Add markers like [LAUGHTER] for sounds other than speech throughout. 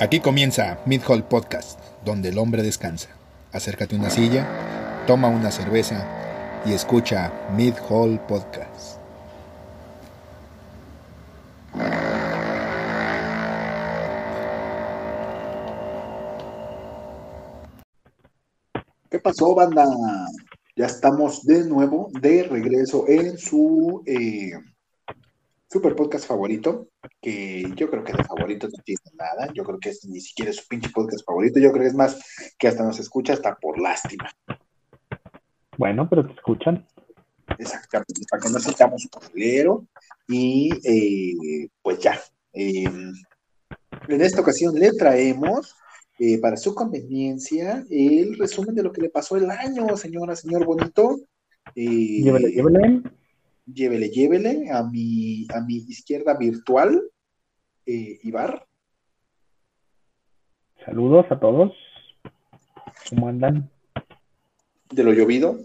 Aquí comienza Mid Hall Podcast, donde el hombre descansa. Acércate a una silla, toma una cerveza y escucha Mid Hall Podcast. ¿Qué pasó, banda? Ya estamos de nuevo de regreso en su eh, super podcast favorito, que yo creo que de favorito no tiene nada. Yo creo que es, ni siquiera es su pinche podcast favorito. Yo creo que es más que hasta nos escucha hasta por lástima. Bueno, pero te escuchan. Exactamente, para que no sintamos culero. Y eh, pues ya. eh, en esta ocasión le traemos eh, para su conveniencia el resumen de lo que le pasó el año, señora, señor bonito. Eh, Llévele, llévele. Llévele, llévele a mi, a mi izquierda virtual, eh, Ibar. Saludos a todos. ¿Cómo andan? de lo llovido.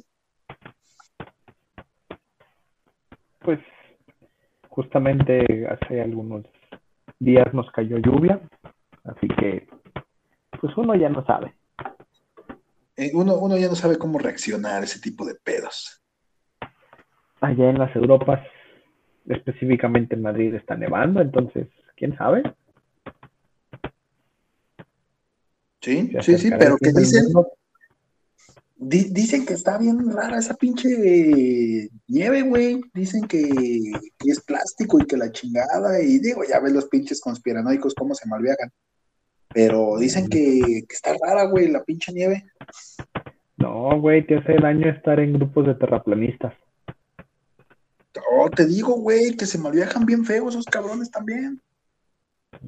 Pues justamente hace algunos días nos cayó lluvia, así que pues uno ya no sabe. Eh, uno, uno ya no sabe cómo reaccionar a ese tipo de pedos. Allá en las Europas, específicamente en Madrid, está nevando, entonces, ¿quién sabe? Sí, sí, sí, pero que dicen, di- dicen que está bien rara esa pinche nieve, güey. Dicen que, que es plástico y que la chingada. Y digo, ya ves los pinches conspiranoicos cómo se malviajan. Pero dicen que, que está rara, güey, la pinche nieve. No, güey, te hace daño estar en grupos de terraplanistas. Oh, te digo, güey, que se malviajan bien feos esos cabrones también.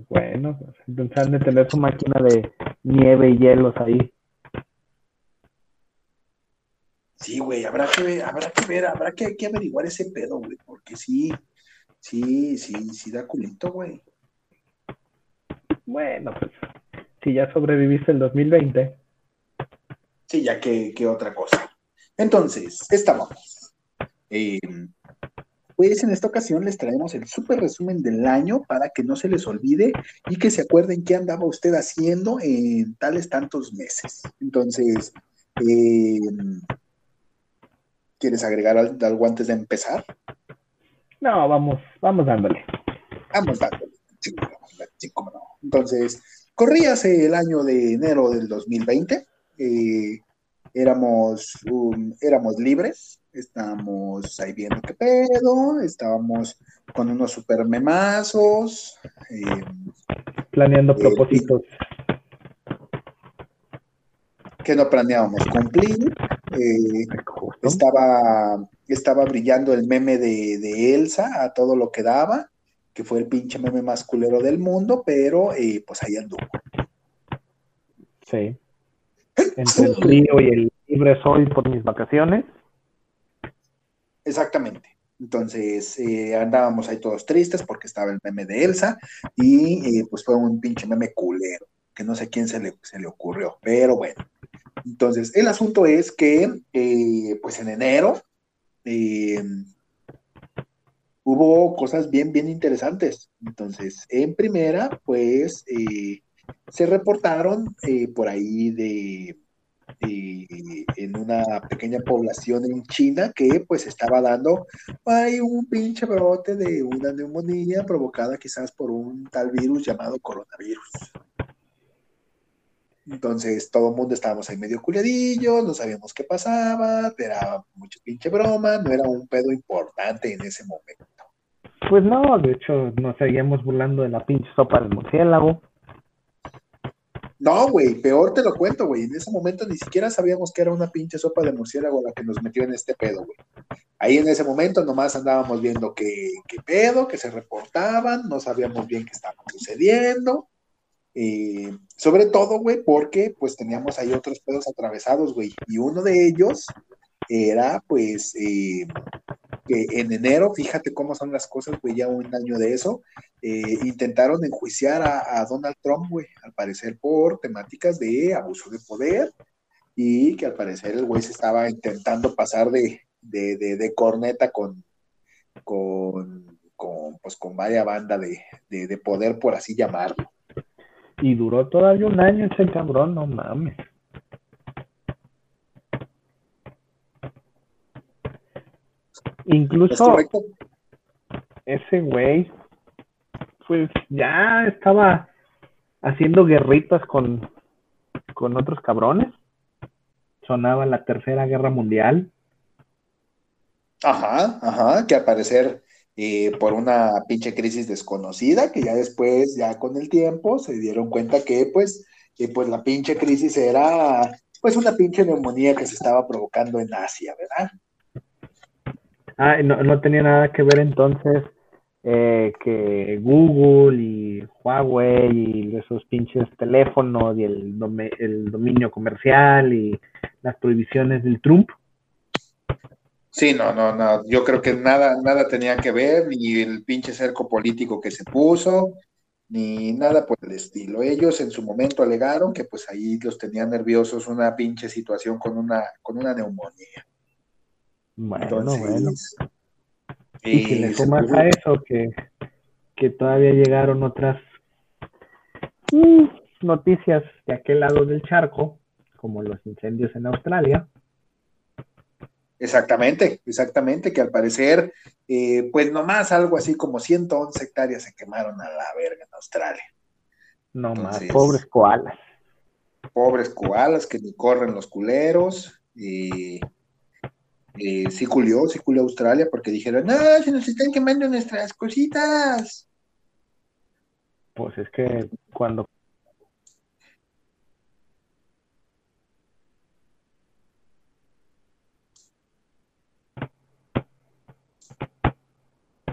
Bueno, pues, entonces han de tener su máquina de nieve y hielos ahí. Sí, güey, habrá que ver, habrá que ver, habrá que, que averiguar ese pedo, güey, porque sí, sí, sí, sí da culito, güey. Bueno, pues si ya sobreviviste el 2020, Sí, ya que, que otra cosa. Entonces, estábamos. Eh, pues en esta ocasión les traemos el súper resumen del año para que no se les olvide y que se acuerden qué andaba usted haciendo en tales tantos meses. Entonces, eh, ¿quieres agregar al- algo antes de empezar? no, vamos, vamos dándole. Vamos dándole. Sí, cómo no. Entonces, corríase el año de enero del 2020. eh, éramos, um, éramos libres, estábamos ahí viendo qué pedo, estábamos con unos super memazos. eh, Planeando Eh, propósitos. que no planeábamos cumplir. eh, estaba, estaba brillando el meme de, de Elsa a todo lo que daba, que fue el pinche meme más culero del mundo, pero eh, pues ahí anduvo. Sí. Entre el frío y el libre soy por mis vacaciones. Exactamente. Entonces eh, andábamos ahí todos tristes porque estaba el meme de Elsa y eh, pues fue un pinche meme culero, que no sé quién se le, se le ocurrió, pero bueno. Entonces, el asunto es que eh, pues en enero hubo cosas bien, bien interesantes. Entonces, en primera, pues se reportaron eh, por ahí de en una pequeña población en China que pues estaba dando hay un pinche brote de una neumonía provocada quizás por un tal virus llamado coronavirus. Entonces todo el mundo estábamos ahí medio culiadillos, no sabíamos qué pasaba, era mucha pinche broma, no era un pedo importante en ese momento. Pues no, de hecho nos seguíamos burlando de la pinche sopa del murciélago. No, güey, peor te lo cuento, güey. En ese momento ni siquiera sabíamos que era una pinche sopa de murciélago la que nos metió en este pedo, güey. Ahí en ese momento nomás andábamos viendo qué, pedo, que se reportaban, no sabíamos bien qué estaba sucediendo. Eh, sobre todo, güey, porque pues teníamos ahí otros pedos atravesados, güey. Y uno de ellos era, pues, eh, que en enero, fíjate cómo son las cosas, güey, ya un año de eso, eh, intentaron enjuiciar a, Donald Trump, güey, al parecer por temáticas de abuso de poder y que al parecer el güey se estaba intentando pasar de, de, de, de corneta con, con, con, pues, con varias banda de, de, de poder, por así llamarlo. Y duró todavía un año ese cabrón, no mames. Incluso ese güey, pues ya estaba haciendo guerritas con, con otros cabrones. Sonaba la Tercera Guerra Mundial. Ajá, ajá, que al parecer eh, por una pinche crisis desconocida, que ya después, ya con el tiempo, se dieron cuenta que pues, que, pues la pinche crisis era pues una pinche neumonía que se estaba provocando en Asia, ¿verdad? Ah, no, no tenía nada que ver entonces eh, que Google y Huawei y esos pinches teléfonos y el, el dominio comercial y las prohibiciones del Trump. Sí, no, no, no. Yo creo que nada, nada tenía que ver, ni el pinche cerco político que se puso, ni nada por el estilo. Ellos en su momento alegaron que pues ahí los tenían nerviosos una pinche situación con una, con una neumonía. Bueno, bueno. [LAUGHS] Y si le sumas a eso que, que todavía llegaron otras mm, noticias de aquel lado del charco, como los incendios en Australia. Exactamente, exactamente, que al parecer, eh, pues nomás algo así como 111 hectáreas se quemaron a la verga en Australia. No más, pobres koalas. Pobres koalas que ni corren los culeros. Y eh, sí culió, sí culió Australia porque dijeron, no, se nos están quemando nuestras cositas. Pues es que cuando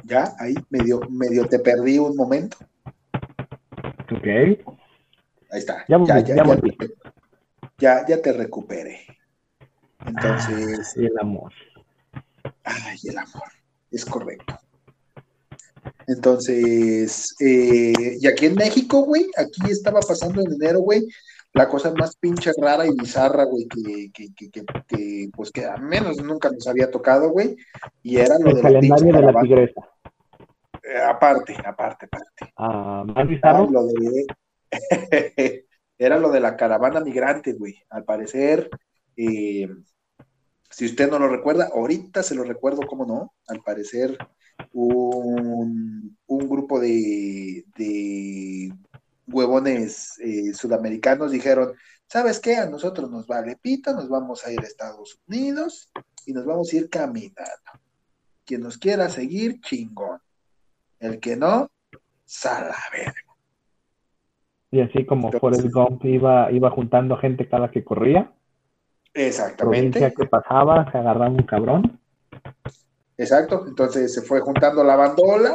Ya, ahí medio, medio te perdí un momento. Ok. Ahí está. Ya, ya, ya, ya, ya, ya te recuperé. Entonces. el amor. Ay, el amor. Es correcto. Entonces, eh, y aquí en México, güey, aquí estaba pasando en enero, güey, la cosa más pinche rara y bizarra, güey, que, que, que, que, pues que a menos nunca nos había tocado, güey, y era lo el calendario de la tigresa. Eh, aparte, aparte, aparte. Ah, más bizarro. Era lo, de, [LAUGHS] era lo de la caravana migrante, güey. Al parecer, eh, si usted no lo recuerda, ahorita se lo recuerdo, cómo no, al parecer un, grupo de, huevones eh, sudamericanos dijeron, ¿sabes qué? A nosotros nos vale pita, nos vamos a ir a Estados Unidos y nos vamos a ir caminando. Quien nos quiera seguir, chingón. El que no, sala Y así como Forrest Gump iba, iba juntando gente cada que corría. Exactamente. que pasaba, se agarraba un cabrón. Exacto, entonces se fue juntando la bandola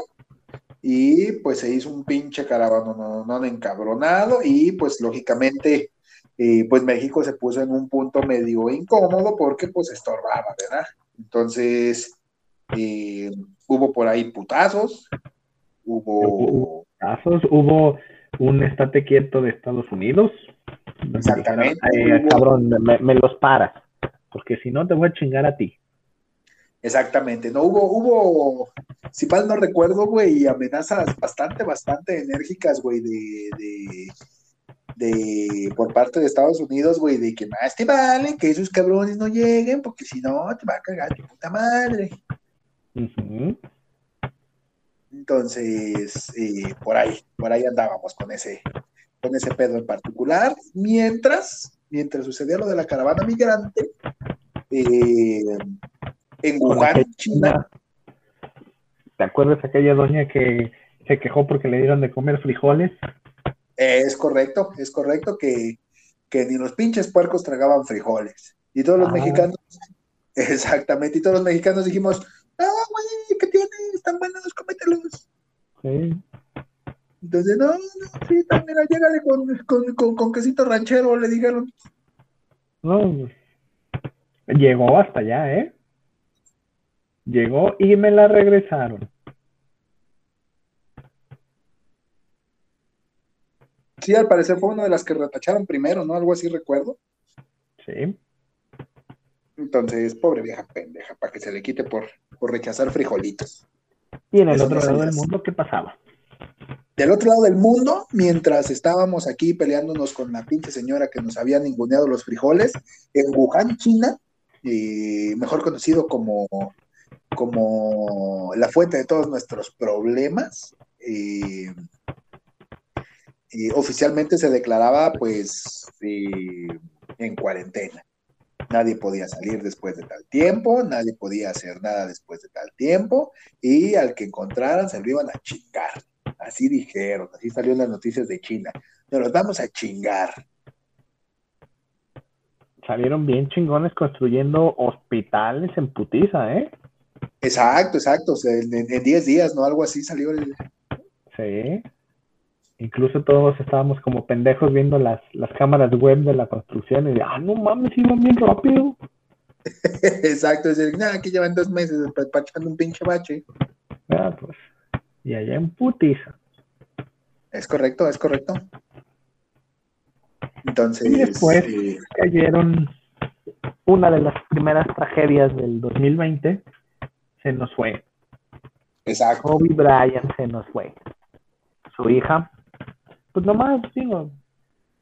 y pues se hizo un pinche caravano no, no encabronado y pues lógicamente eh, pues México se puso en un punto medio incómodo porque pues estorbaba, ¿verdad? Entonces eh, hubo por ahí putazos, hubo... Putazos, hubo un estate quieto de Estados Unidos, Exactamente. cabrón, me, los paras, porque si no te voy a chingar a ti. Exactamente, no hubo, hubo, si mal no recuerdo, güey, amenazas bastante, bastante enérgicas, güey, de, de, de, por parte de Estados Unidos, güey, de que más te vale que esos cabrones no lleguen, porque si no, te va a cagar tu puta madre. Entonces, eh, por ahí, por ahí andábamos con ese, con ese pedo en particular, mientras, mientras sucedía lo de la caravana migrante, eh, en Wuhan, China. ¿Te acuerdas aquella doña que se quejó porque le dieron de comer frijoles? Es correcto, es correcto que, que ni los pinches puercos tragaban frijoles. Y todos los ah. mexicanos, [LAUGHS] exactamente, y todos los mexicanos dijimos, ah, güey, ¿qué tienes? Están buenos, cómetelos. Sí. Entonces, no, no, sí, también llégale con, con, con, con, quesito ranchero, le dijeron. No, llegó hasta allá, ¿eh? Llegó y me la regresaron. Sí, al parecer fue una de las que retacharon primero, ¿no? Algo así recuerdo. Sí. Entonces, pobre vieja pendeja, para que se le quite por, por rechazar frijolitos. Y en el otro lado del mundo, ¿qué pasaba? Del otro lado del mundo, mientras estábamos aquí peleándonos con la pinche señora que nos había ninguneado los frijoles, en Wuhan, China, mejor conocido como, como la fuente de todos nuestros problemas, oficialmente se declaraba pues en cuarentena. Nadie podía salir después de tal tiempo, nadie podía hacer nada después de tal tiempo, y al que encontraran se lo iban a chingar. Así dijeron, así salió en las noticias de China. Nos los vamos a chingar. Salieron bien chingones construyendo hospitales en putiza, ¿eh? Exacto, exacto. en 10 días, ¿no? Algo así salió el. Sí. Incluso todos estábamos como pendejos viendo las, las cámaras web de la construcción y de, ah, no mames, iban bien rápido. [LAUGHS] Exacto, es decir, nada, aquí llevan dos meses despachando un pinche bache. Ah, pues, y allá en putiza. Es correcto, es correcto. Entonces. Y después cayeron una de las primeras tragedias del 2020, se nos fue. Exacto. Kobe Bryant se nos fue. Su hija, pues nomás, digo,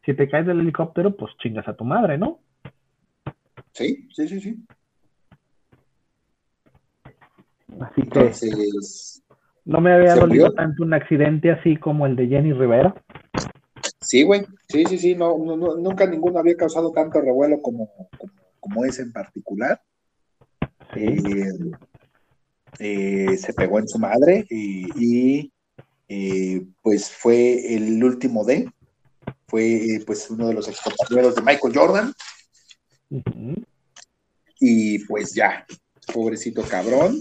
si te caes del helicóptero, pues chingas a tu madre, ¿no? Sí, sí, sí, sí. Así que no me había dolido tanto un accidente así como el de Jenny Rivera. Sí, güey, sí, sí, sí, no, nunca ninguno había causado tanto revuelo como, como, ese en particular. Eh, eh, se pegó en su madre y eh, pues fue el último de, fue pues uno de los ex de Michael Jordan. Y pues ya, pobrecito cabrón.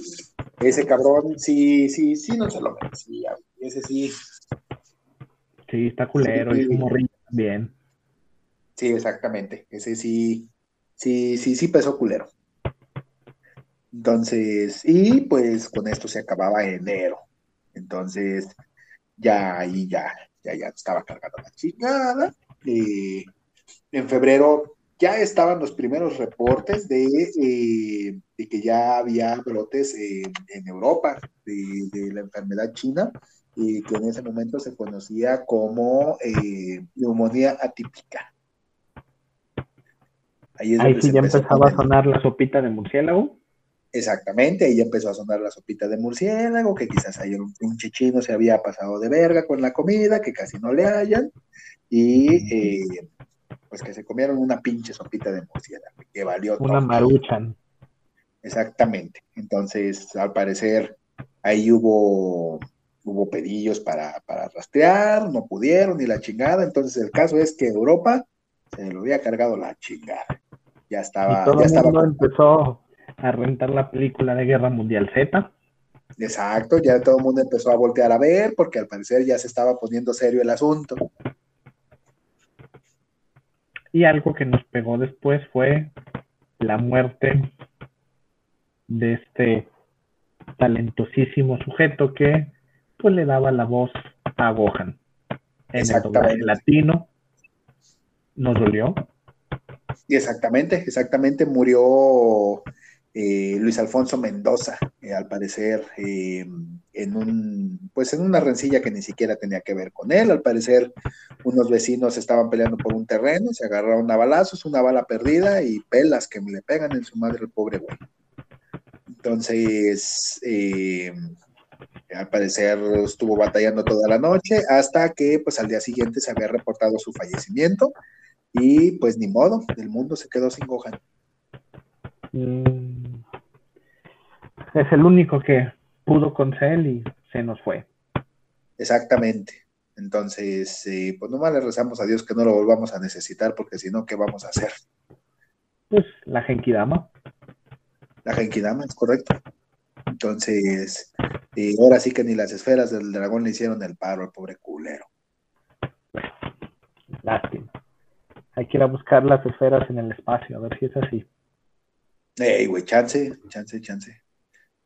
Ese cabrón sí, sí, sí, no se lo merecía. Ese sí. Sí, está culero, y como también. Sí, exactamente. Ese sí, sí, sí, sí pesó culero. Entonces, y pues con esto se acababa enero. Entonces, ya ahí ya, ya, ya estaba cargando la chingada. Eh, en febrero ya estaban los primeros reportes de, eh, que ya había brotes en Europa de, la enfermedad china, y que en ese momento se conocía como eh, neumonía atípica. Ahí, sí ya empezaba a sonar la sopita de murciélago. Exactamente, ahí empezó a sonar la sopita de murciélago, que quizás ayer un pinche chino se había pasado de verga con la comida, que casi no le hayan, y eh, pues que se comieron una pinche sopita de murciélago, que valió Una maruchan. Exactamente, entonces al parecer ahí hubo, hubo pedillos para, para rastrear, no pudieron ni la chingada, entonces el caso es que Europa se lo había cargado la chingada. Ya estaba, ya estaba. empezó a rentar la película de Guerra Mundial Z. Exacto, ya todo el mundo empezó a voltear a ver porque al parecer ya se estaba poniendo serio el asunto. Y algo que nos pegó después fue la muerte de este talentosísimo sujeto que pues le daba la voz a Gohan. En el doblaje latino nos dolió. Y exactamente, exactamente murió eh, Luis Alfonso Mendoza, eh, al parecer, eh, en un, pues en una rencilla que ni siquiera tenía que ver con él. Al parecer, unos vecinos estaban peleando por un terreno, se agarraron a balazos, una bala perdida y pelas que le pegan en su madre el pobre güey. Entonces, al parecer estuvo batallando toda la noche hasta que pues al día siguiente se había reportado su fallecimiento y pues ni modo, el mundo se quedó sin Gohan. Mm. es el único que pudo con él y se nos fue. Exactamente. Entonces, eh, pues nomás le rezamos a Dios que no lo volvamos a necesitar, porque si no, ¿qué vamos a hacer? Pues la Genkidama. La Genkidama, es correcto. Entonces, eh, ahora sí que ni las esferas del dragón le hicieron el paro al pobre culero. Lástima. Hay que ir a buscar las esferas en el espacio, a ver si es así. Ey, güey, chance, chance, chance.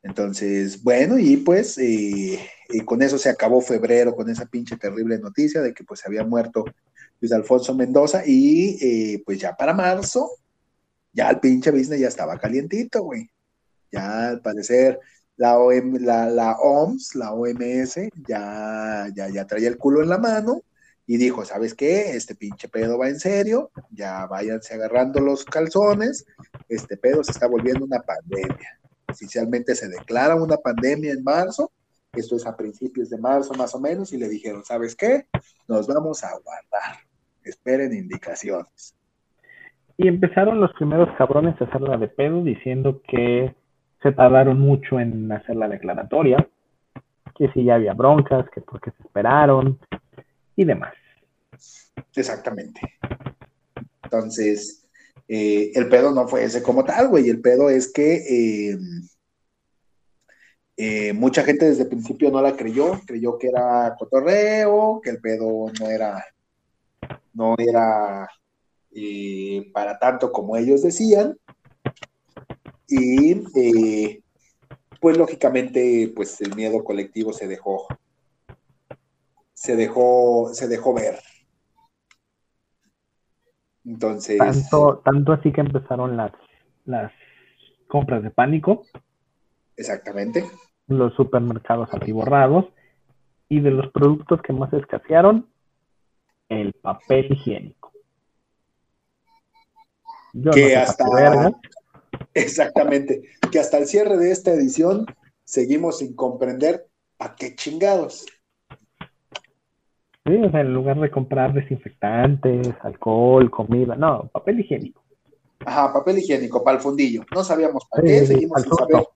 Entonces, bueno, y pues eh, con eso se acabó febrero, con esa pinche terrible noticia de que pues había muerto Luis Alfonso Mendoza y eh, pues ya para marzo, ya el pinche business ya estaba calientito, güey. Ya al parecer la, la, OMS, la OMS, ya, ya, ya traía el culo en la mano y dijo, ¿sabes qué? Este pinche pedo va en serio, ya váyanse agarrando los calzones, este pedo se está volviendo una pandemia. Oficialmente se declara una pandemia en marzo, esto es a principios de marzo más o menos, y le dijeron, ¿sabes qué? Nos vamos a guardar, esperen indicaciones. Y empezaron los primeros cabrones a hacerla de pedo diciendo que se tardaron mucho en hacer la declaratoria, que si ya había broncas, que porque se esperaron y demás. Exactamente. Entonces, eh, el pedo no fue ese como tal, güey. El pedo es que eh, eh, mucha gente desde el principio no la creyó, creyó que era cotorreo, que el pedo no era, no era para tanto como ellos decían. Y pues lógicamente, pues el miedo colectivo se dejó, se dejó, se dejó ver. Entonces. Tanto, tanto así que empezaron las, las compras de pánico. Exactamente. Los supermercados atiborrados. Y de los productos que más escasearon, el papel higiénico. que hasta, Exactamente. Que hasta el cierre de esta edición seguimos sin comprender a qué chingados. Sí, o sea, en lugar de comprar desinfectantes, alcohol, comida, no, papel higiénico. Ajá, papel higiénico para el fundillo. No sabíamos para qué, seguimos sin saber.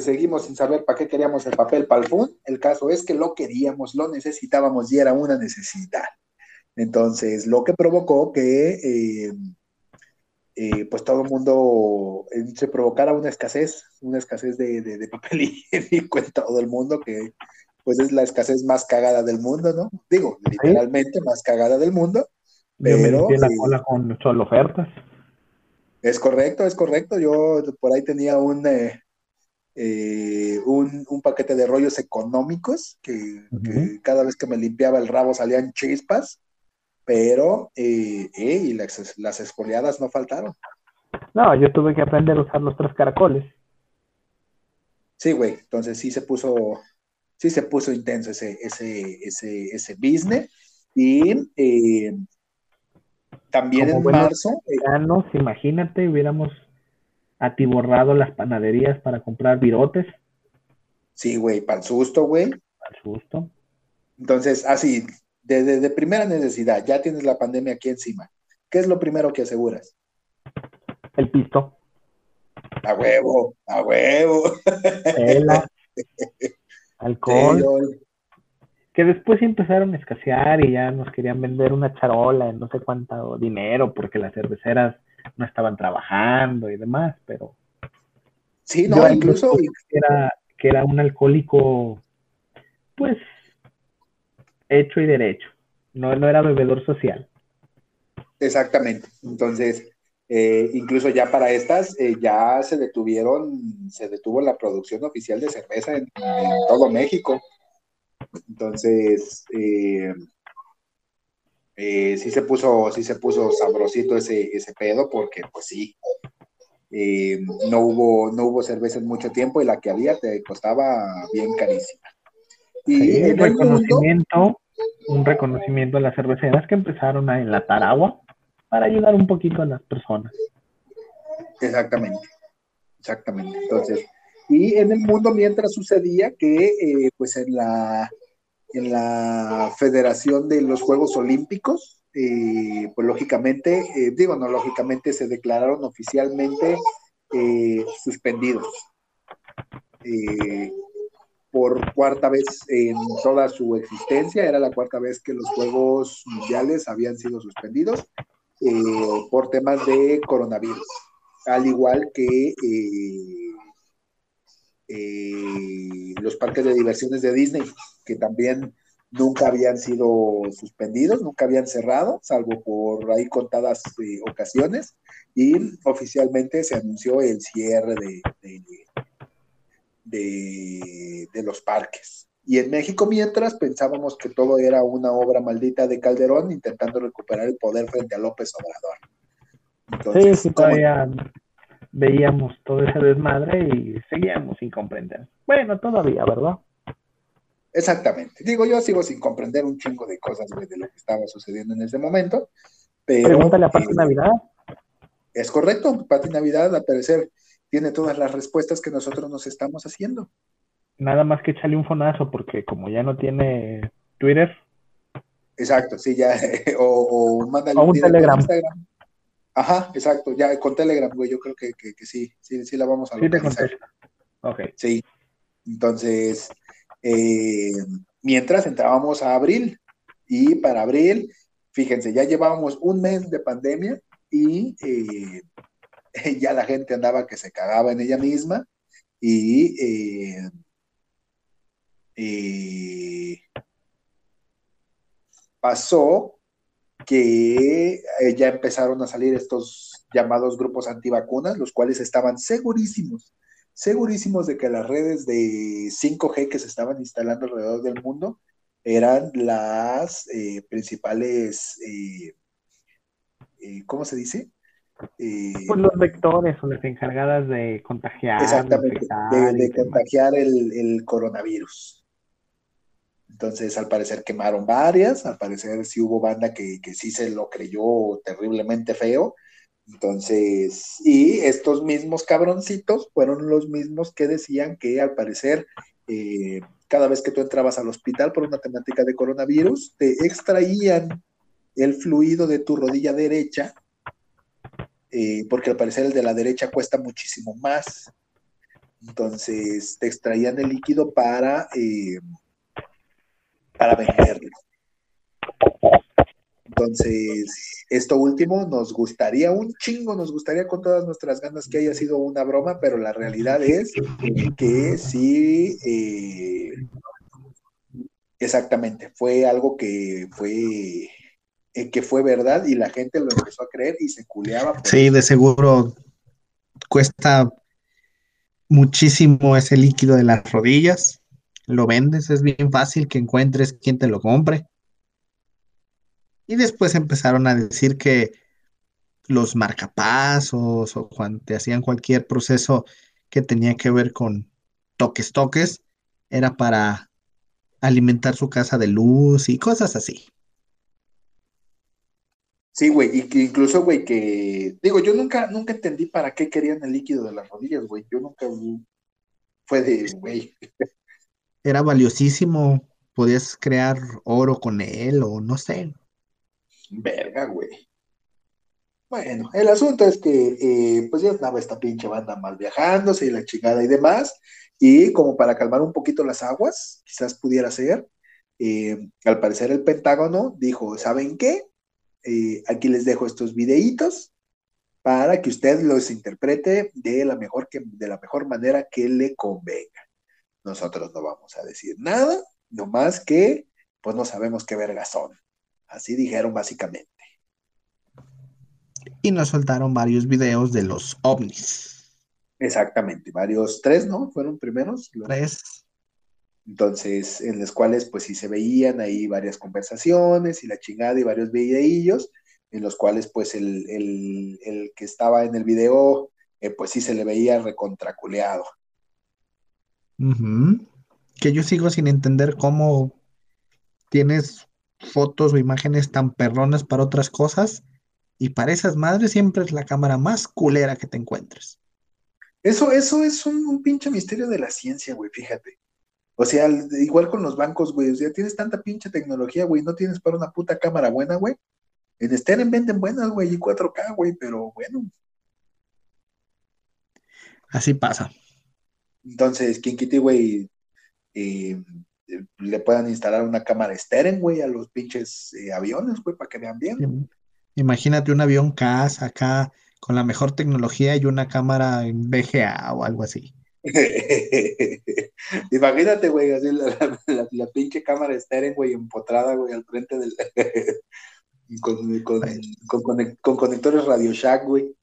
seguimos sin saber para qué queríamos el papel para el fund. El caso es que lo queríamos, lo necesitábamos y era una necesidad. Entonces, lo que provocó que eh, eh, pues todo el mundo eh, se provocara una escasez, una escasez de, papel [LAUGHS] higiénico en todo el mundo, que pues es la escasez más cagada del mundo, ¿no? Digo, literalmente más cagada del mundo. Pero, la eh, cola con solo ofertas. Es correcto, es correcto. Yo por ahí tenía un, un, paquete de rollos económicos que, cada vez que me limpiaba el rabo salían chispas pero eh, eh, y las, las esfoliadas no faltaron. No, yo tuve que aprender a usar los tres caracoles. Sí, güey, entonces sí se puso, sí se puso intenso ese, ese, ese, ese business. Y eh, también en marzo. imagínate, hubiéramos atiborrado las panaderías para comprar virotes. Sí, güey, para el susto, güey. Para el susto. Entonces, así, de, primera necesidad, ya tienes la pandemia aquí encima. ¿Qué es lo primero que aseguras? El pisto. A huevo, a huevo. [LAUGHS] alcohol. Que después empezaron a escasear y ya nos querían vender una charola en no sé cuánto dinero porque las cerveceras no estaban trabajando y demás, pero. Sí, no, incluso. era, que era un alcohólico, pues hecho y derecho. No, no era bebedor social. Exactamente. Entonces, eh, incluso ya para estas, eh, ya se detuvieron, se detuvo la producción oficial de cerveza en, todo México. Entonces, eh, sí se puso, sí se puso sabrosito ese, ese pedo, porque pues sí, no hubo, no hubo cerveza en mucho tiempo y la que había te costaba bien carísima. Y el reconocimiento, un reconocimiento a las cerveceras que empezaron a enlatar agua para ayudar un poquito a las personas. Exactamente, exactamente. Entonces, y en el mundo mientras sucedía que, eh, pues en la, en la Federación de los Juegos Olímpicos, eh, pues lógicamente, eh, digo, no, lógicamente se declararon oficialmente suspendidos por cuarta vez en toda su existencia. Era la cuarta vez que los Juegos Mundiales habían sido suspendidos eh, por temas de coronavirus. Al igual que eh, eh, los parques de diversiones de Disney, que también nunca habían sido suspendidos, nunca habían cerrado, salvo por ahí contadas ocasiones, y oficialmente se anunció el cierre de, de, los parques. Y en México, mientras pensábamos que todo era una obra maldita de Calderón intentando recuperar el poder frente a López Obrador. sí, sí, todavía veíamos todo ese desmadre y seguíamos sin comprender. Bueno, todavía, ¿verdad? Exactamente. Digo, yo sigo sin comprender un chingo de cosas, güey, de lo que estaba sucediendo en ese momento. Pero, Pregúntale a Pati eh, Navidad. Es correcto, Pati Navidad, al parecer, tiene todas las respuestas que nosotros nos estamos haciendo. Nada más que echarle un fonazo, porque como ya no tiene Twitter, Exacto, sí, ya, [LAUGHS] o, o mándale O un Telegram. Instagram. Ajá, exacto, ya con Telegram, güey, yo creo que, que, que sí, sí, sí la vamos a sí te localizar. contesta. Ok. Sí. Entonces, eh, mientras entrábamos a abril, y para abril, fíjense, ya llevábamos un mes de pandemia y eh, [LAUGHS] ya la gente andaba que se cagaba en ella misma y eh, eh, pasó que eh, ya empezaron a salir estos llamados grupos antivacunas, los cuales estaban segurísimos, segurísimos de que las redes de 5G que se estaban instalando alrededor del mundo eran las eh, principales, ¿cómo se dice? Eh, Pues los vectores o las encargadas de contagiar, Exactamente, de, contagiar el, el coronavirus. Entonces, al parecer quemaron varias, al parecer sí hubo banda que, que sí se lo creyó terriblemente feo. Entonces, y estos mismos cabroncitos fueron los mismos que decían que al parecer eh, cada vez que tú entrabas al hospital por una temática de coronavirus, te extraían el fluido de tu rodilla derecha, eh, porque al parecer el de la derecha cuesta muchísimo más. Entonces te extraían el líquido para, eh, para venderlo. Entonces, esto último nos gustaría un chingo, nos gustaría con todas nuestras ganas que haya sido una broma, pero la realidad es que sí, eh, exactamente, fue algo que fue, eh, que fue verdad y la gente lo empezó a creer y se culeaba. Sí, de seguro cuesta muchísimo ese líquido de las rodillas. Lo vendes, es bien fácil que encuentres quien te lo compre. Y después empezaron a decir que los marcapasos o cuando te hacían cualquier proceso que tenía que ver con toques, toques, era para alimentar su casa de luz y cosas así. Sí, güey, y que incluso, güey, que, digo, yo nunca, nunca entendí para qué querían el líquido de las rodillas, güey, yo nunca fue de, güey, Era valiosísimo, podías crear oro con él o no sé. verga, güey. Bueno, el asunto es que, eh, pues ya estaba esta pinche banda mal viajándose y la chingada y demás, y como para calmar un poquito las aguas, quizás pudiera ser, eh, al parecer el Pentágono dijo, ¿saben qué? Eh, aquí les dejo estos videitos para que usted los interprete de la mejor, que, de la mejor manera que le convenga. Nosotros no vamos a decir nada, nomás que pues no sabemos qué vergas son. Así dijeron básicamente. Y nos soltaron varios videos de los ovnis. Exactamente, varios, tres, ¿no? Fueron primeros. Los- Tres. Entonces, en los cuales pues sí se veían ahí varias conversaciones y la chingada y varios videillos, en los cuales pues el, el- el que estaba en el video eh, pues sí se le veía recontraculeado. Ujú. Que yo sigo sin entender cómo tienes fotos o imágenes tan perronas para otras cosas y para esas madres siempre es la cámara más culera que te encuentres. Eso, eso es un, un pinche misterio de la ciencia, güey, fíjate. O sea, al- igual con los bancos, güey, o sea, tienes tanta pinche tecnología, güey, no tienes para una puta cámara buena, güey. En Steren venden buenas, güey, y 4K, güey, pero bueno. Así pasa. Entonces, quien quite, güey, eh, le puedan instalar una cámara Steren, güey, a los pinches eh, aviones, güey, para que vean bien. Im- Imagínate un avión CAS acá con la mejor tecnología y una cámara en VGA o algo así. [LAUGHS] Imagínate, güey, así la, la- la- la pinche cámara Steren, güey, empotrada, güey, al frente del... [LAUGHS] con, con, con, con conectores Radio Shack, güey.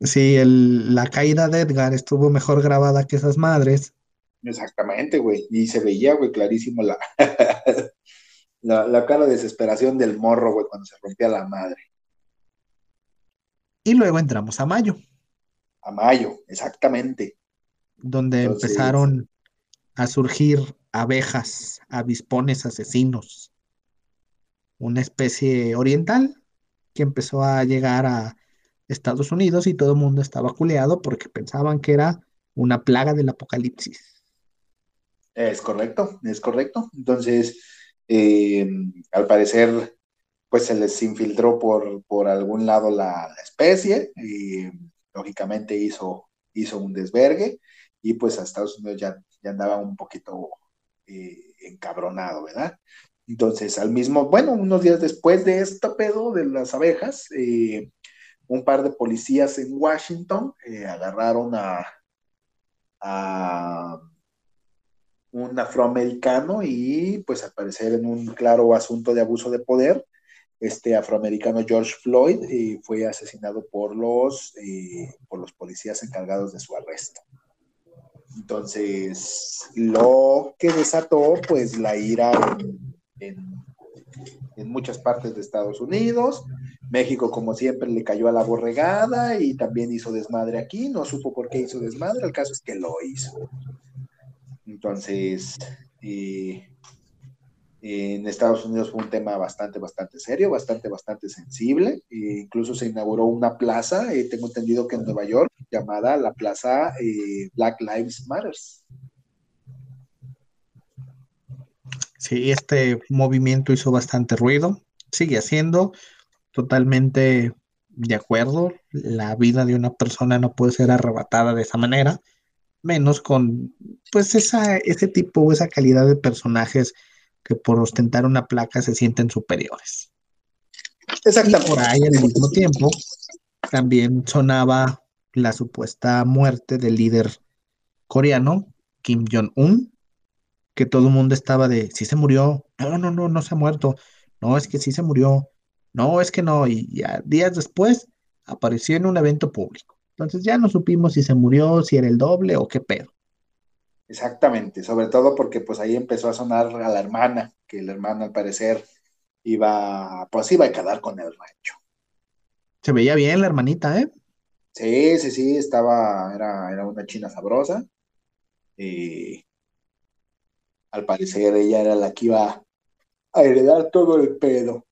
Sí, el- la caída de Edgar estuvo mejor grabada que esas madres. Exactamente, güey. Y se veía, güey, clarísimo la, [LAUGHS] la, la cara de desesperación del morro, güey, cuando se rompía la madre. Y luego entramos a mayo. A mayo, exactamente. Donde Entonces- empezaron a surgir abejas, avispones asesinos. Una especie oriental que empezó a llegar a Estados Unidos y todo el mundo estaba culeado porque pensaban que era una plaga del apocalipsis. Es correcto, es correcto. Entonces, eh, al parecer, pues se les infiltró por, por algún lado la, especie y lógicamente hizo, hizo un desvergue y pues a Estados Unidos ya, ya andaba un poquito eh, encabronado, ¿verdad? Entonces, al mismo, bueno, unos días después de este pedo de las abejas, eh, un par de policías en Washington eh, agarraron a, un afroamericano y pues al parecer en un claro asunto de abuso de poder, este afroamericano George Floyd eh, fue asesinado por los, eh, por los policías encargados de su arresto. Entonces, lo que desató pues la ira en, en muchas partes de Estados Unidos. México, como siempre, le cayó a la borregada y también hizo desmadre aquí. No supo por qué hizo desmadre, el caso es que lo hizo. Entonces, eh, en Estados Unidos fue un tema bastante, bastante serio, bastante, bastante sensible. E incluso se inauguró una plaza, eh, tengo entendido que en Nueva York, llamada la Plaza eh, Black Lives Matters. Sí, este movimiento hizo bastante ruido, sigue haciendo, totalmente de acuerdo, la vida de una persona no puede ser arrebatada de esa manera, menos con pues esa, ese tipo o esa calidad de personajes que por ostentar una placa se sienten superiores. Y Exactamente. por ahí al mismo tiempo también sonaba la supuesta muerte del líder coreano, Kim Jong-un, que todo el mundo estaba de, si se murió, no, no, no, no se ha muerto, no, es que sí se murió, no, es que no, y ya días después apareció en un evento público. Entonces ya no supimos si se murió, si era el doble o qué pedo. Exactamente, sobre todo porque pues ahí empezó a sonar a la hermana, que la hermana al parecer iba, pues iba a quedar con el rancho. Se veía bien la hermanita, ¿eh? Sí, sí, sí, estaba, era, era una china sabrosa. Y al parecer ella era la que iba a heredar todo el pedo.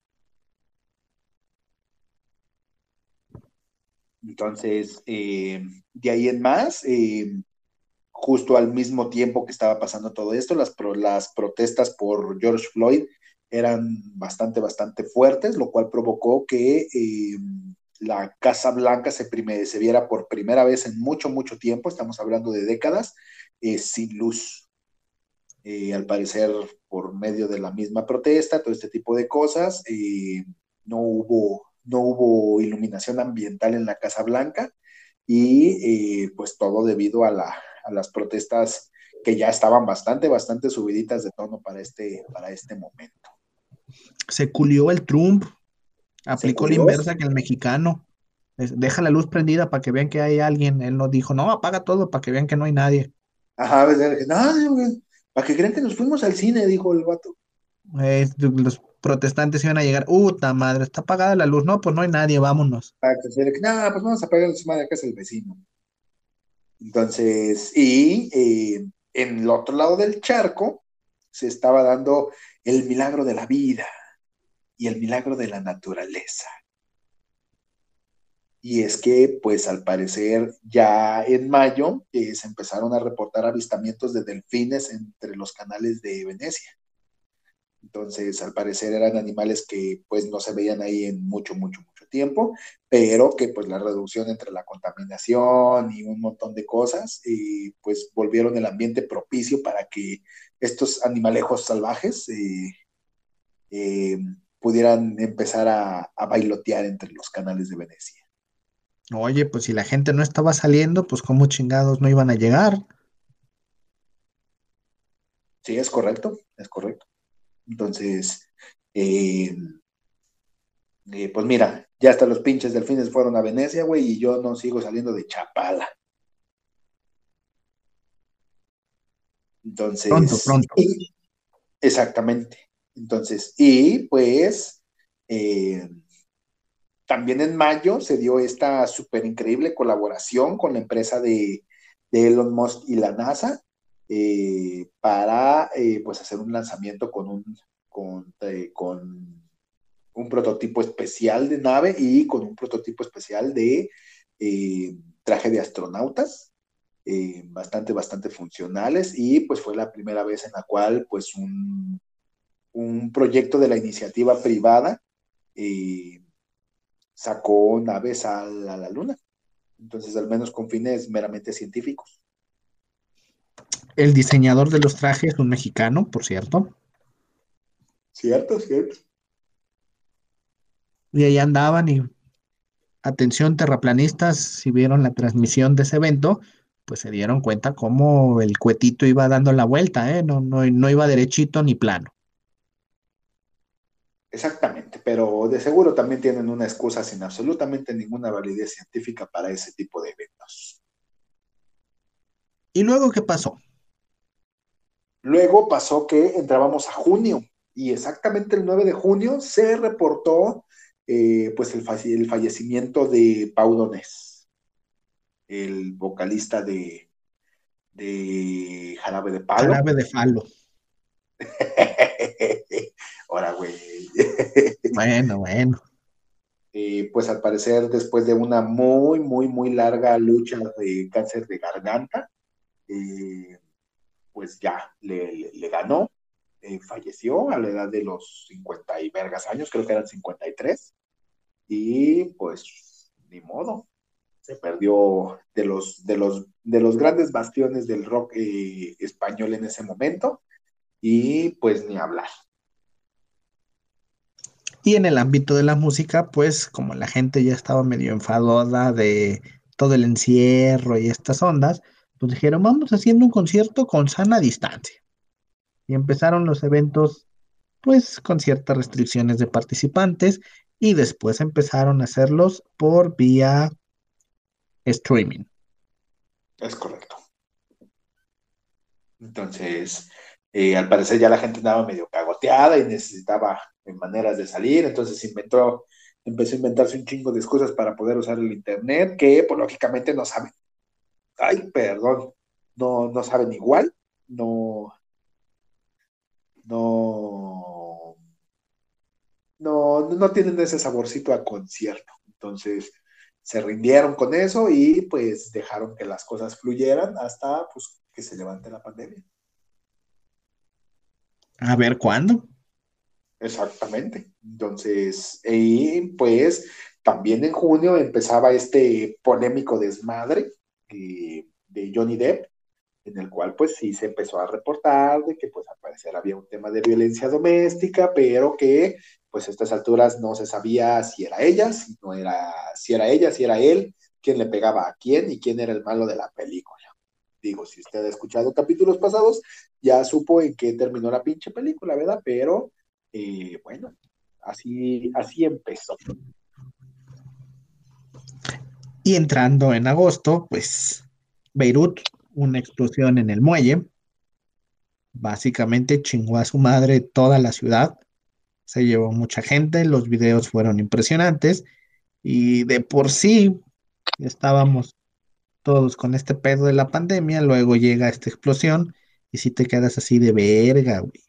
Entonces, eh, de ahí en más, eh, justo al mismo tiempo que estaba pasando todo esto, las, pro- las protestas por George Floyd eran bastante, bastante fuertes, lo cual provocó que eh, la Casa Blanca se, se viera por primera vez en mucho, mucho tiempo, estamos hablando de décadas, sin luz. Eh, al parecer, por medio de la misma protesta, todo este tipo de cosas, eh, no hubo, no hubo iluminación ambiental en la Casa Blanca y eh, pues todo debido a, la, a las protestas que ya estaban bastante, bastante subiditas de tono para este, para este momento. Se culió el Trump, aplicó la inversa que el mexicano. Deja la luz prendida para que vean que hay alguien. Él no dijo, no, apaga todo para que vean que no hay nadie. Ajá, pues, no, güey, para que crean que nos fuimos al cine, dijo el vato. Eh, los protestantes iban a llegar, ¡Uta madre! Está apagada la luz. No, pues no hay nadie, vámonos. Para que se que, no, pues vamos a pagar su madre, acá es el vecino. Entonces, y eh, en el otro lado del charco se estaba dando el milagro de la vida y el milagro de la naturaleza. Y es que, pues al parecer, ya en mayo eh, se empezaron a reportar avistamientos de delfines entre los canales de Venecia. Entonces, al parecer eran animales que pues no se veían ahí en mucho, mucho, mucho tiempo, pero que pues la reducción entre la contaminación y un montón de cosas, eh, pues volvieron el ambiente propicio para que estos animalejos salvajes eh, eh, pudieran empezar a, a bailotear entre los canales de Venecia. Oye, pues si la gente no estaba saliendo, pues cómo chingados no iban a llegar. Sí, es correcto, es correcto. Entonces, eh, eh, pues mira, ya hasta los pinches delfines fueron a Venecia, güey, y yo no sigo saliendo de Chapala. Entonces, Pronto, pronto. y- exactamente. Entonces, y pues, eh, también en mayo se dio esta súper increíble colaboración con la empresa de, Elon Musk y la NASA eh, para eh, pues hacer un lanzamiento con un, con, con, un prototipo especial de nave y con un prototipo especial de traje de astronautas. bastante, bastante funcionales y pues fue la primera vez en la cual pues un, un proyecto de la iniciativa privada eh, sacó naves a la, Luna. Entonces, al menos con fines meramente científicos. El diseñador de los trajes, un mexicano, por cierto. Cierto, cierto. Y ahí andaban y atención terraplanistas, si vieron la transmisión de ese evento, pues se dieron cuenta cómo el cuetito iba dando la vuelta, ¿eh? no, no, no iba derechito ni plano. Exactamente, pero de seguro también tienen una excusa sin absolutamente ninguna validez científica para ese tipo de eventos. ¿Y luego qué pasó? Luego pasó que entrábamos a junio y exactamente el 9 de junio se reportó eh, pues el, el, fallecimiento de Pau Donés, el vocalista de, de Jarabe de Palo. Jarabe de Falo. [LAUGHS] Güey. bueno, bueno. [LAUGHS] Eh, pues al parecer, después de una muy, muy, muy larga lucha de cáncer de garganta, eh, pues ya le, ganó, eh, falleció a la edad de los 50 y vergas años, creo que eran 53, y pues ni modo, se perdió de los, de los, de los grandes bastiones del rock español en ese momento, y pues ni hablar. Y en el ámbito de la música, pues como la gente ya estaba medio enfadada de todo el encierro y estas ondas, pues dijeron, vamos haciendo un concierto con sana distancia. Y empezaron los eventos, pues con ciertas restricciones de participantes, y después empezaron a hacerlos por vía streaming. Es correcto. Entonces, eh, al parecer ya la gente andaba medio cagoteada y necesitaba maneras de salir, entonces inventó, empezó a inventarse un chingo de excusas para poder usar el internet, que pues lógicamente no saben. Ay, perdón, no, no saben igual, no, no, no, no tienen ese saborcito a concierto. Entonces, se rindieron con eso y pues dejaron que las cosas fluyeran hasta pues que se levante la pandemia. A ver cuándo. Exactamente. Entonces, y pues también en junio empezaba este polémico desmadre eh, de Johnny Depp, en el cual pues sí se empezó a reportar de que pues al parecer había un tema de violencia doméstica, pero que pues a estas alturas no se sabía si era ella, si no era, si era ella, si era él, quién le pegaba a quién y quién era el malo de la película. Digo, si usted ha escuchado capítulos pasados, ya supo en qué terminó la pinche película, ¿verdad? Pero, eh, bueno, así, así empezó. Y entrando en agosto, pues Beirut, una explosión en el muelle, básicamente chingó a su madre toda la ciudad, se llevó mucha gente, los videos fueron impresionantes y de por sí estábamos todos con este pedo de la pandemia, luego llega esta explosión y si te quedas así de verga, güey.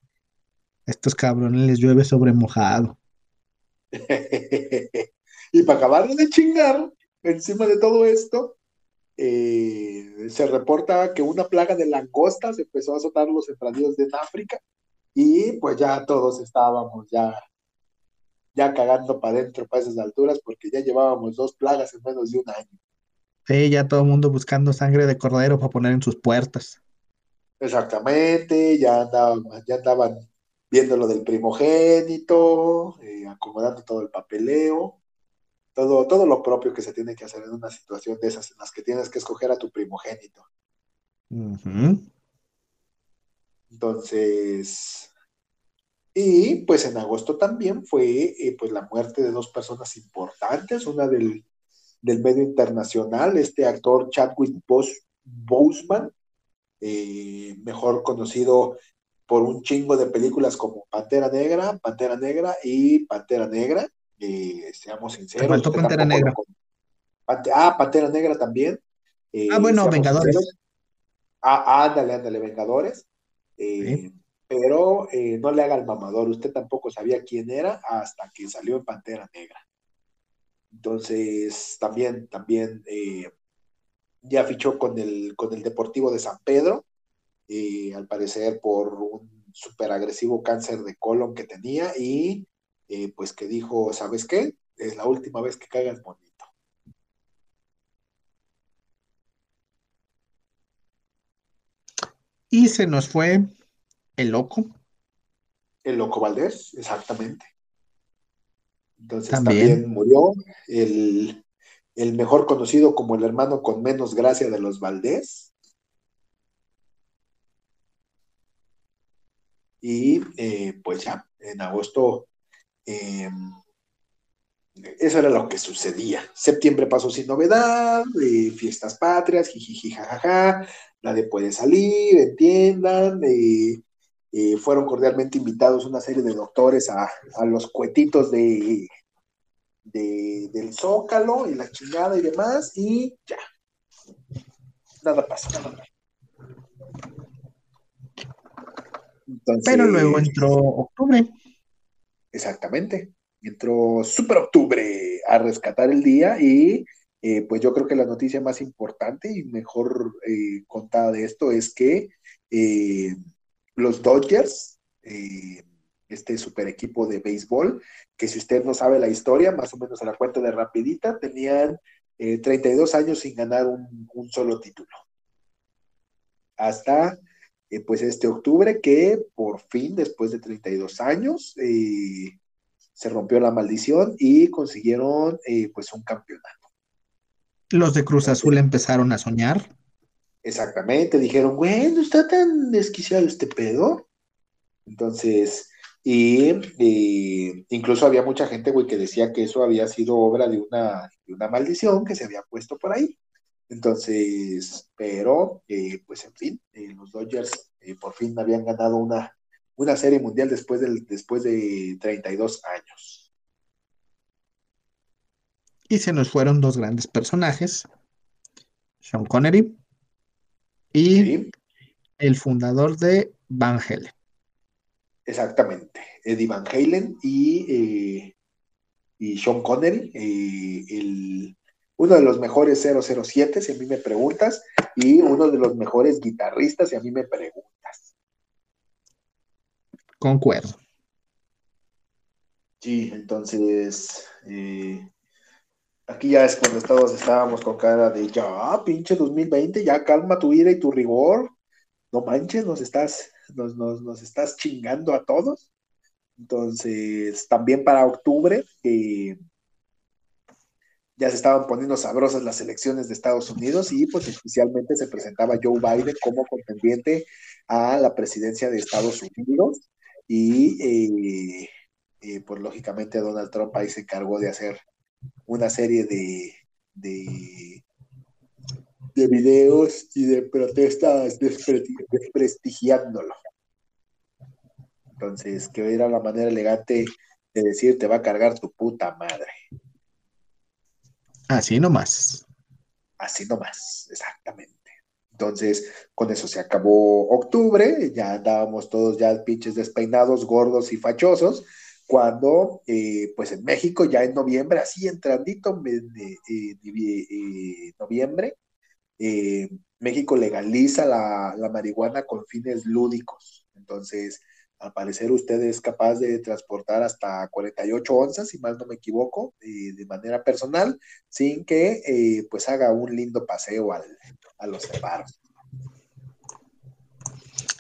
estos cabrones les llueve sobre mojado. [LAUGHS] y para acabar de chingar, encima de todo esto, eh, se reporta que una plaga de langostas empezó a azotar los sembradíos de África y pues ya todos estábamos ya ya cagando para adentro para esas alturas porque ya llevábamos dos plagas en menos de un año. Sí, ya todo el mundo buscando sangre de cordero para poner en sus puertas. Exactamente, ya andaban, ya andaban viendo lo del primogénito, eh, acomodando todo el papeleo, todo, todo lo propio que se tiene que hacer en una situación de esas en las que tienes que escoger a tu primogénito. Entonces, y pues en agosto también fue eh, pues la muerte de dos personas importantes, una del del medio internacional, este actor Chadwick Boseman, eh, mejor conocido por un chingo de películas como Pantera Negra, Pantera Negra y Pantera Negra. eh, seamos sinceros. faltó usted Pantera Negra. lo con- Pante- ah, Pantera Negra también. eh, Ah, bueno, Vengadores. sinceros. Ah, ándale, ándale, Vengadores. Sí. Pero no le haga el mamador, usted tampoco sabía quién era hasta que salió en Pantera Negra. Entonces, también, también eh, ya fichó con el, con el Deportivo de San Pedro, eh, al parecer por un súper agresivo cáncer de colon que tenía y eh, pues que dijo, ¿sabes qué? Es la última vez que caigas bonito. Y se nos fue el loco. El Loco Valdés, exactamente. Entonces También. también, murió el, el mejor conocido como el hermano con menos gracia de los Valdés. Y eh, pues ya, en agosto, eh, eso era lo que sucedía. Septiembre pasó sin novedad, eh, fiestas patrias, jijiji, jajaja, nadie puede salir, entiendan. Eh, fueron cordialmente invitados una serie de doctores a, a los cuetitos de, de- del Zócalo y la chingada y demás, y ya. Nada pasa. Entonces, Pero luego entró octubre. Exactamente. Entró Super Octubre a rescatar el día y eh, pues yo creo que la noticia más importante y mejor eh, contada de esto es que eh, los Dodgers, eh, este super equipo de béisbol, que si usted no sabe la historia, más o menos a la cuenta de rapidita, tenían eh, 32 años sin ganar un, un solo título. Hasta eh, pues este octubre que por fin, después de 32 años, eh, se rompió la maldición y consiguieron pues un campeonato. Los de Cruz Azul empezaron a soñar. Exactamente, dijeron, güey, no está tan desquiciado este pedo. Entonces, y incluso había mucha gente, güey, que decía que eso había sido obra de una, de una maldición que se había puesto por ahí. Entonces, pero, eh, pues en fin, eh, los Dodgers eh, por fin habían ganado una, una serie mundial después, del, después de 32 años. Y se nos fueron dos grandes personajes, Sean Connery y ¿sí? el fundador de Van Halen. Exactamente, Eddie Van Halen y, eh, y Sean Connery, eh, el, uno de los mejores 007, si a mí me preguntas, y uno de los mejores guitarristas, si a mí me preguntas. Concuerdo. Sí, entonces, eh, aquí ya es cuando todos estábamos con cara de, ya, pinche 2020, ya calma tu ira y tu rigor, no manches, nos estás, nos, nos, estás chingando a todos. Entonces, también para octubre, ya se estaban poniendo sabrosas las elecciones de Estados Unidos y pues oficialmente se presentaba Joe Biden como contendiente a la presidencia de Estados Unidos y eh, eh, pues lógicamente Donald Trump ahí se encargó de hacer una serie de, de, de videos y de protestas despre- desprestigiándolo. Entonces, que era la manera elegante de decir te va a cargar tu puta madre. Así nomás. Así nomás, exactamente. Entonces, con eso se acabó octubre, ya andábamos todos ya pinches despeinados, gordos y fachosos, cuando, eh, pues en México, ya en noviembre, así entrandito, eh, noviembre, eh, México legaliza la, la marihuana con fines lúdicos. Entonces, al parecer usted es capaz de transportar hasta 48 onzas, si mal no me equivoco, eh, de manera personal, sin que eh, pues haga un lindo paseo al, a los separos.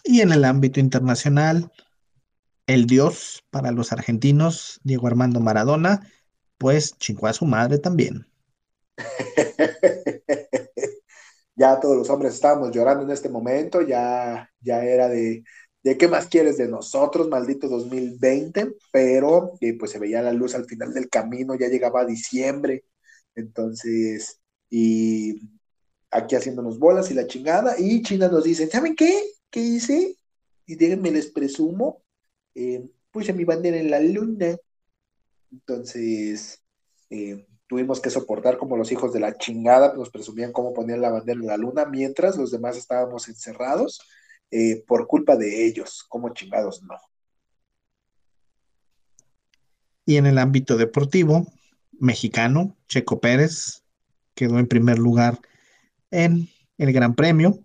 Y en el ámbito internacional, el dios para los argentinos, Diego Armando Maradona, pues chingó a su madre también. [LAUGHS] ya todos los hombres estábamos llorando en este momento, ya, ya era de, de qué más quieres de nosotros, maldito 2020, pero eh, pues se veía la luz al final del camino, ya llegaba diciembre, entonces, y aquí haciéndonos bolas y la chingada, y China nos dice, ¿saben qué? ¿Qué hice? Y déjenme les presumo, eh, puse mi bandera en la luna. Entonces, eh, tuvimos que soportar como los hijos de la chingada, nos presumían cómo ponían la bandera en la luna, mientras los demás estábamos encerrados eh, por culpa de ellos, como chingados no. Y en el ámbito deportivo, mexicano, Checo Pérez, quedó en primer lugar en el Gran Premio.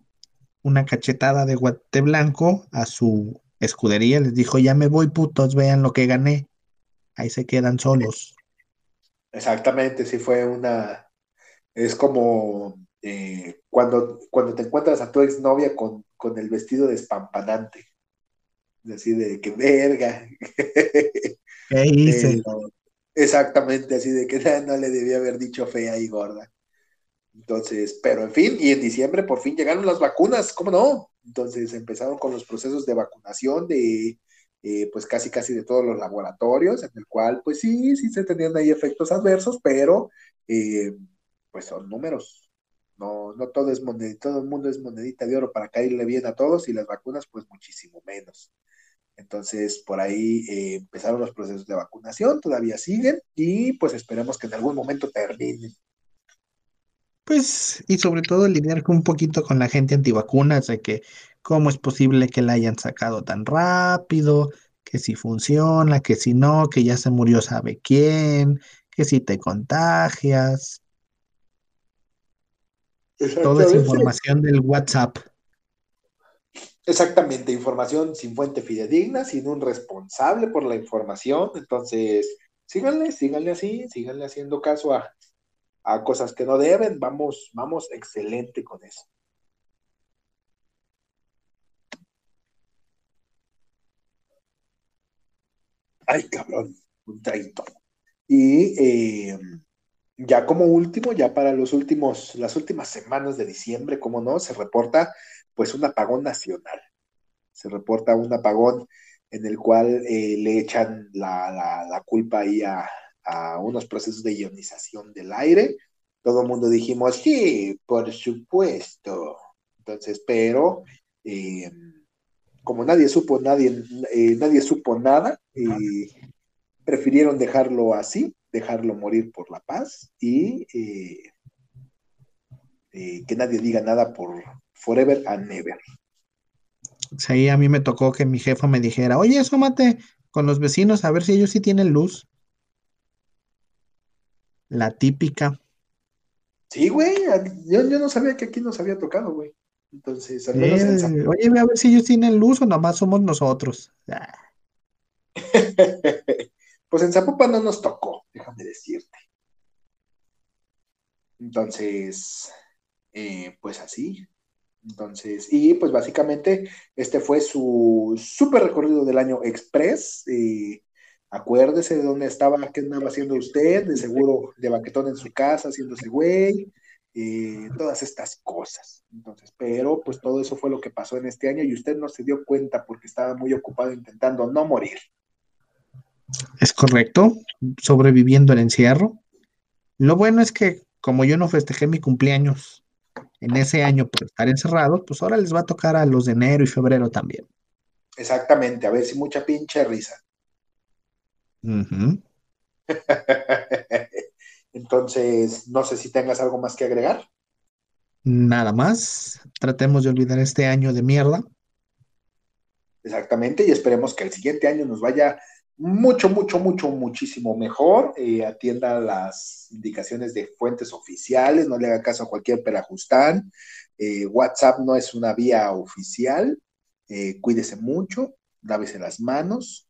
Una cachetada de guate blanco a su escudería. Les dijo, ya me voy putos, vean lo que gané. Ahí se quedan solos. Exactamente, sí fue una... Es como eh, cuando, cuando te encuentras a tu exnovia con, con el vestido despampanante. Así de que verga. [LAUGHS] ¿Qué hice? exactamente, así de que no le debía haber dicho fea y gorda. Entonces, pero en fin, y en diciembre por fin llegaron las vacunas, ¿cómo no? Entonces empezaron con los procesos de vacunación de, eh, pues casi casi de todos los laboratorios, en el cual, pues sí, sí se tenían ahí efectos adversos, pero eh, pues son números. No, no todo es monedita, todo el mundo es monedita de oro para caerle bien a todos y las vacunas, pues muchísimo menos. Entonces, por ahí eh, empezaron los procesos de vacunación, todavía siguen y pues esperemos que en algún momento terminen. Pues, y sobre todo lidiar un poquito con la gente antivacunas, de que cómo es posible que la hayan sacado tan rápido, que si funciona, que si no, que ya se murió sabe quién, que si te contagias. Toda esa información del WhatsApp. Exactamente, información sin fuente fidedigna, sin un responsable por la información. Entonces, síganle, síganle así, síganle haciendo caso a, a cosas que no deben. Vamos, vamos excelente con eso. Ay, cabrón, un traguito. Y eh, ya como último, ya para los últimos, las últimas semanas de diciembre, como no, se reporta pues un apagón nacional. Se reporta un apagón en el cual eh, le echan la, culpa ahí a, unos procesos de ionización del aire. Todo el mundo dijimos, sí, por supuesto. Entonces, pero eh, como nadie supo, nadie, eh, nadie supo nada, prefirieron dejarlo así, dejarlo morir por la paz y eh, eh, que nadie diga nada por forever and never. Sí, a mí me tocó que mi jefa me dijera, oye, asómate con los vecinos a ver si ellos sí tienen luz. La típica. Sí, güey, yo, yo no sabía que aquí nos había tocado, güey. Entonces, al menos Oye, a ver si ellos tienen luz o nomás somos nosotros. Ah. [LAUGHS] pues en Zapopan no nos tocó, déjame decirte. Entonces, eh, pues así. Entonces, y pues básicamente este fue su super recorrido del año express. Acuérdese de dónde estaba, qué andaba haciendo usted, de seguro de baquetón en su casa, haciéndose güey, eh, todas estas cosas. Entonces, pero pues todo eso fue lo que pasó en este año y usted no se dio cuenta porque estaba muy ocupado intentando no morir. Es correcto, sobreviviendo el encierro. Lo bueno es que como yo no festejé mi cumpleaños en ese año por estar encerrado, pues ahora les va a tocar a los de enero y febrero también. Exactamente, a ver si mucha pinche risa. [LAUGHS] Entonces, no sé si tengas algo más que agregar. Nada más. Tratemos de olvidar este año de mierda. Exactamente, y esperemos que el siguiente año nos vaya mucho, mucho, mucho, muchísimo mejor. Eh, atienda las indicaciones de fuentes oficiales, no le haga caso a cualquier perajustán. Eh, WhatsApp no es una vía oficial. Eh, cuídese mucho, lávese las manos,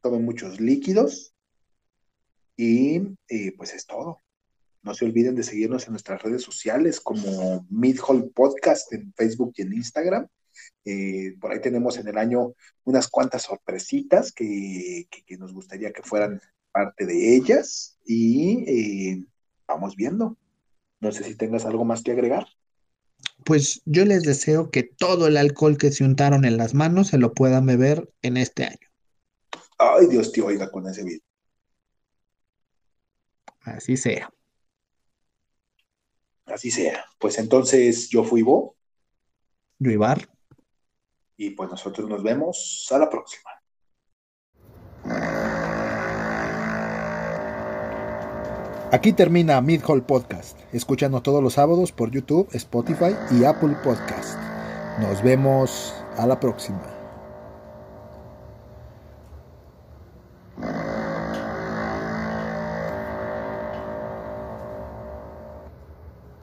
tome muchos líquidos y pues es todo. No se olviden de seguirnos en nuestras redes sociales como Midhall Podcast en Facebook y en Instagram. Eh, por ahí tenemos en el año unas cuantas sorpresitas que, nos gustaría que fueran parte de ellas y eh, vamos viendo. No sé si tengas algo más que agregar. Pues yo les deseo que todo el alcohol que se untaron en las manos se lo puedan beber en este año. Ay, Dios te oiga con ese video. Así sea. Así sea. Pues entonces yo fui Bo. Yo Ibar. Y pues nosotros nos vemos a la próxima. Aquí termina Mid Hall Podcast. Escúchanos todos los sábados por YouTube, Spotify y Apple Podcast. Nos vemos a la próxima.